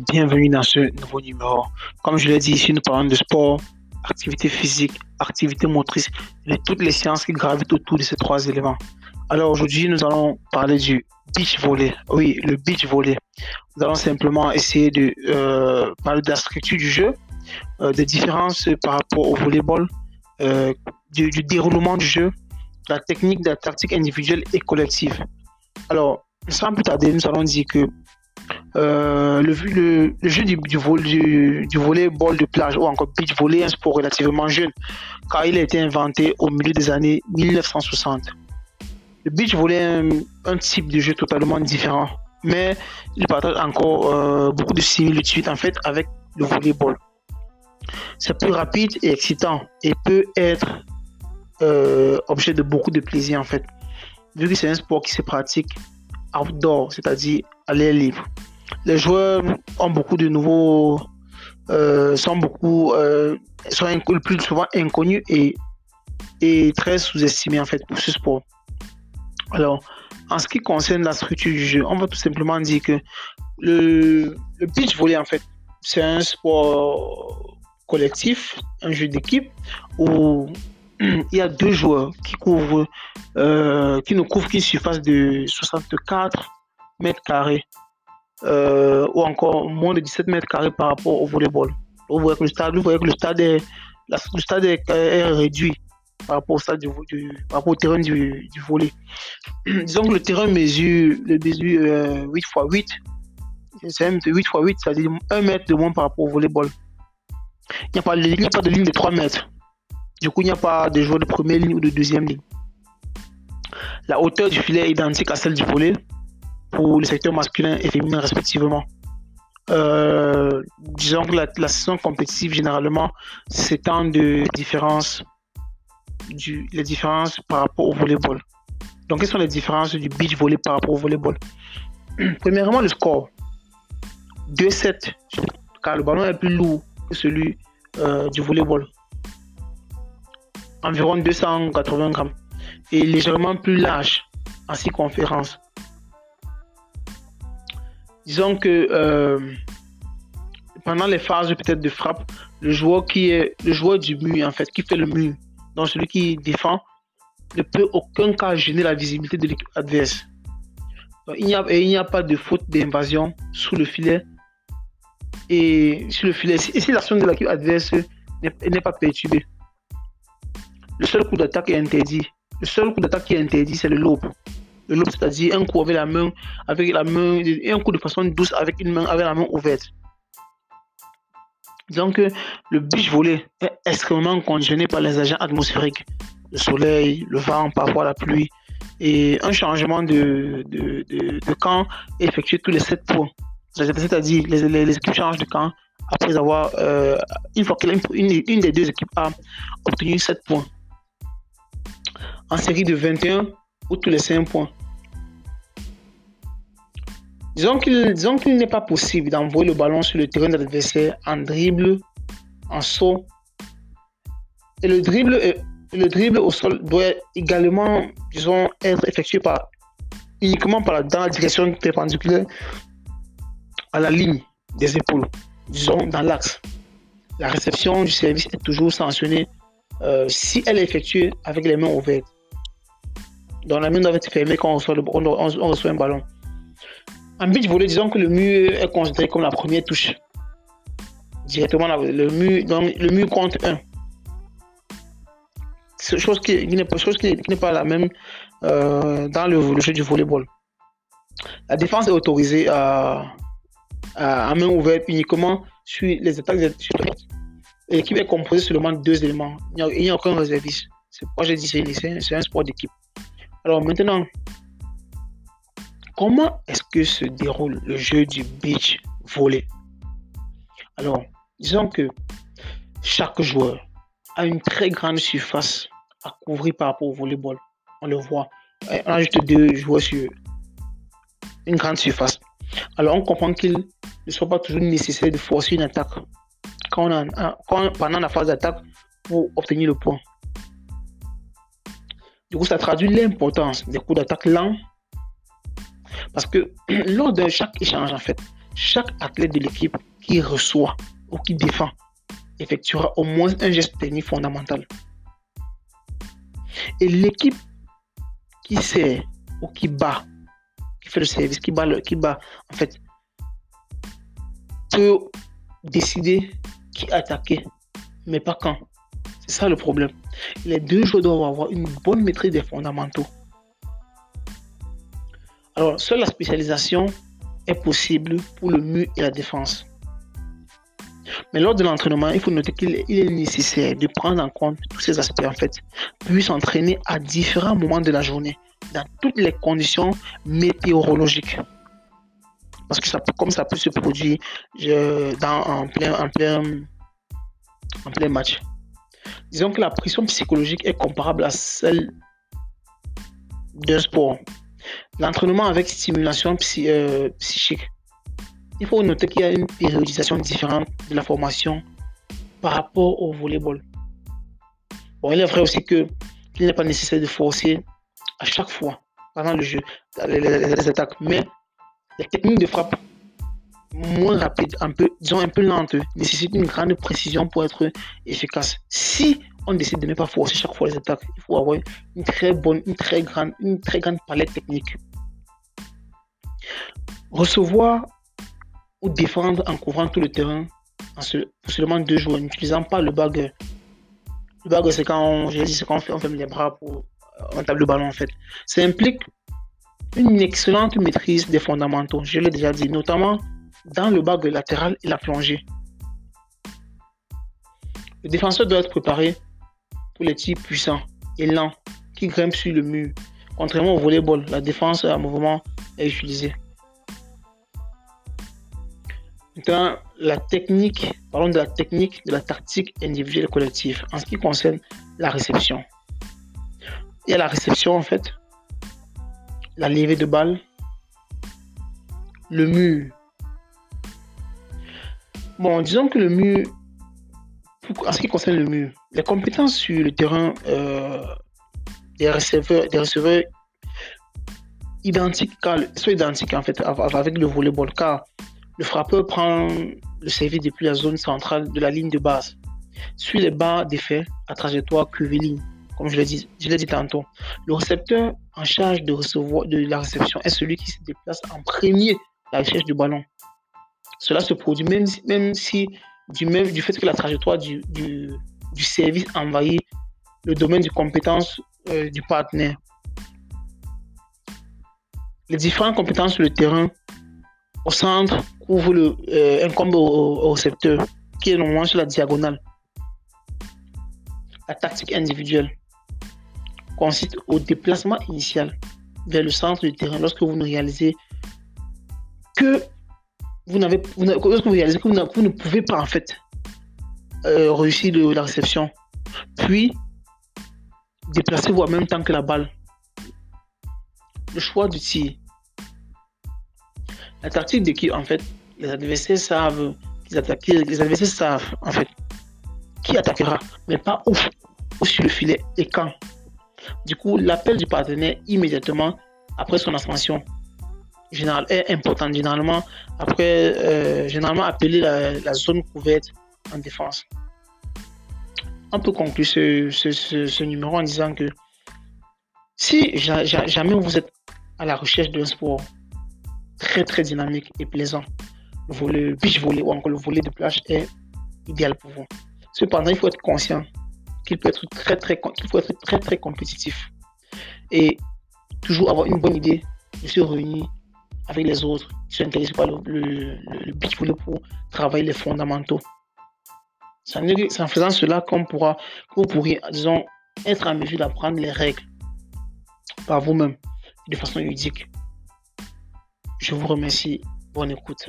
bienvenue dans ce nouveau numéro. Comme je l'ai dit ici, nous parlons de sport, activité physique, activité motrice et de toutes les sciences qui gravitent autour de ces trois éléments. Alors aujourd'hui, nous allons parler du beach volley. Oui, le beach volley. Nous allons simplement essayer de euh, parler de la structure du jeu, euh, des différences par rapport au volleyball, euh, du, du, déroulement du jeu, la technique, de la tactique individuelle et collective. Alors, sans plus tarder, nous allons dire que euh, le, jeu du, du, volleyball de plage ou encore beach volley est un sport relativement jeune car il a été inventé au milieu des années 1960. Le beach volley est un, un type de jeu totalement différent, mais il partage encore euh, beaucoup de similitudes en fait avec le volleyball. C'est plus rapide et excitant et peut être euh, objet de beaucoup de plaisir en fait, vu que c'est un sport qui se pratique outdoor, c'est-à-dire à l'air libre. Les joueurs ont beaucoup de nouveaux, euh, sont beaucoup, euh, sont le plus souvent inconnus et, et très sous-estimés en fait pour ce sport. Alors, en ce qui concerne la structure du jeu, on va tout simplement dire que le, le beach volley en fait, c'est un sport collectif, un jeu d'équipe où il y a deux joueurs qui couvrent, euh, qui ne couvrent qu'une surface de 64 mètres carrés euh, ou encore moins de 17 mètres carrés par rapport au volleyball. Vous voyez que le stade, vous voyez que le stade est, réduit par rapport au terrain du, volley. Disons que le terrain mesure, le mesure euh, 8 x 8. C'est 8 x 8, c'est-à-dire 1 mètre de moins par rapport au volleyball. Il n'y a, a pas de ligne de 3 mètres. Du coup, il n'y a pas de joueurs de première ligne ou de deuxième ligne. La hauteur du filet est identique à celle du volet pour le secteur masculin et féminin respectivement. Euh, disons que la, saison compétitive généralement s'étend de les différences par rapport au volleyball. Donc, quelles sont les différences du beach volley par rapport au volleyball? Premièrement, le score 2-7, car le ballon est plus lourd que celui euh, du volleyball environ 280 grammes et légèrement plus large en circonférence. Disons que euh, pendant les phases peut-être de frappe, le joueur qui est le joueur du mur en fait, qui fait le mur, donc celui qui défend, ne peut aucun cas gêner la visibilité de l'équipe adverse. Donc, il n'y a, a pas de faute d'invasion sous le filet et sur le filet. Et si l'action de l'équipe adverse n'est pas perturbée. Le seul coup d'attaque est interdit. Le seul coup d'attaque qui est interdit, c'est le lobe. Le lobe, c'est-à-dire un coup avec la main, avec la main, et un coup de façon douce avec une main, avec la main ouverte. Disons que le beach volley est extrêmement conditionné par les agents atmosphériques. Le soleil, le vent, parfois la pluie. Et un changement de, de, de, camp est effectué tous les 7 points. C'est-à-dire les, les, les, équipes changent de camp après avoir, euh, une fois qu'une une, une des deux équipes a obtenu 7 points en série de 21 ou tous les 5 points. Disons qu'il qu n'est pas possible d'envoyer le ballon sur le terrain de l'adversaire en dribble, en saut. Et le dribble, le dribble au sol doit également, disons, être effectué par, uniquement par dans la direction perpendiculaire à la ligne des épaules, disons, dans l'axe. La réception du service est toujours sanctionnée euh, si elle est effectuée avec les mains ouvertes. Donc la main doit être fermée quand on reçoit, le, on, on, reçoit un ballon. En beach volley, disons que le mur est considéré comme la première touche. Directement, le mur, donc, le mur compte 1. C'est chose qui, n'est pas, chose qui, qui pas la même euh, dans le, jeu du volleyball. La défense est autorisée à, à, main ouverte uniquement sur les attaques L'équipe est composée seulement de deux éléments. Il n'y a, aucun réserviste. C'est j'ai dit c'est un sport d'équipe. Alors maintenant, comment est-ce que se déroule le jeu du beach volley? Alors, disons que chaque joueur a une très grande surface à couvrir par rapport au volleyball. On le voit. On a juste deux joueurs sur une grande surface. Alors, on comprend qu'il ne soit pas toujours nécessaire de forcer une attaque pendant la phase d'attaque pour obtenir le point. Du coup, ça traduit l'importance des coups d'attaque lents. Parce que lors de chaque échange, en fait, chaque athlète de l'équipe qui reçoit ou qui défend effectuera au moins un geste technique fondamental. Et l'équipe qui sert ou qui bat, qui fait le service, qui bat, le, qui bat en fait, peut décider qui attaquer, mais pas quand. C'est ça le problème. Les deux joueurs doivent avoir une bonne maîtrise des fondamentaux. Alors, seule la spécialisation est possible pour le mur et la défense. Mais lors de l'entraînement, il faut noter qu'il est nécessaire de prendre en compte tous ces aspects en fait, puis s'entraîner à différents moments de la journée, dans toutes les conditions météorologiques. Parce que ça, comme ça peut se produire dans, en, plein, en, plein, en plein match. Disons que la pression psychologique est comparable à celle d'un sport. L'entraînement avec stimulation euh, psychique il faut noter qu'il y a une périodisation différente de la formation par rapport au volleyball. Bon, il est vrai aussi que qu'il n'est pas nécessaire de forcer à chaque fois pendant le jeu les, attaques, mais les techniques de frappe moins rapides, un peu, disons un peu lentes, nécessitent une grande précision pour être efficace. Si on décide de ne pas forcer chaque fois les attaques, il faut avoir une très bonne, une très grande, une très grande palette technique. Recevoir ou défendre en couvrant tout le terrain en seulement deux joueurs, n'utilisant pas le bag. Le bag, c'est quand on, on, fait, on ferme les bras pour on tape le ballon en fait. Ça implique une excellente maîtrise des fondamentaux, je l'ai déjà dit, notamment dans le bag latéral et la plongée. Le défenseur doit être préparé pour les tirs puissants et lents qui grimpent sur le mur. Contrairement au volleyball, la défense à mouvement est utilisée. Maintenant, la technique, parlons de la technique de la tactique individuelle et collective en ce qui concerne la réception. Il y a la réception en fait, la levée de balle, le mur. Bon, disons que le mur, en ce qui concerne le mur, les compétences sur le terrain euh, des receveurs, des receveurs identiques, sont identiques en fait avec le volleyball, car le frappeur prend le service depuis la zone centrale de la ligne de base, suit les barres d'effet à trajectoire curviligne, comme je l'ai dit, dit tantôt. Le récepteur en charge de, recevoir, de la réception est celui qui se déplace en premier à la recherche du ballon. Cela se produit même, même si du, fait que la trajectoire du, du, service envahit le domaine de compétence euh, du partenaire. Les différentes compétences sur le terrain au centre couvre le, euh, un combo au, récepteur qui est normalement sur la diagonale. La tactique individuelle consiste au déplacement initial vers le centre du terrain lorsque vous ne réalisez que vous n'avez vous, réalisez que vous, ne pouvez pas en fait euh, réussir la réception? Puis déplacez-vous en même temps que la balle. Le choix du tir la tactique d'équipe, en fait, les adversaires savent qu'ils attaquent, les adversaires savent, en fait, qui attaquera, mais pas où, où sur le filet et quand. Du coup, l'appel du partenaire immédiatement après son ascension est important. Généralement, après, euh, généralement appeler la, zone couverte en défense. On peut conclure ce, ce, numéro en disant que si jamais vous êtes à la recherche d'un sport très très dynamique et plaisant. Le beach volley ou encore le volet de plage est idéal pour vous. Cependant, il faut être conscient qu'il peut être très très faut être très très compétitif et toujours avoir une bonne idée de se réunir avec les autres qui sont intéressés par le, le, beach volley pour travailler les fondamentaux. C'est en faisant cela qu'on pourra, vous pourrez, disons, être en mesure d'apprendre les règles par vous-même de façon ludique. Je vous remercie. Bonne écoute.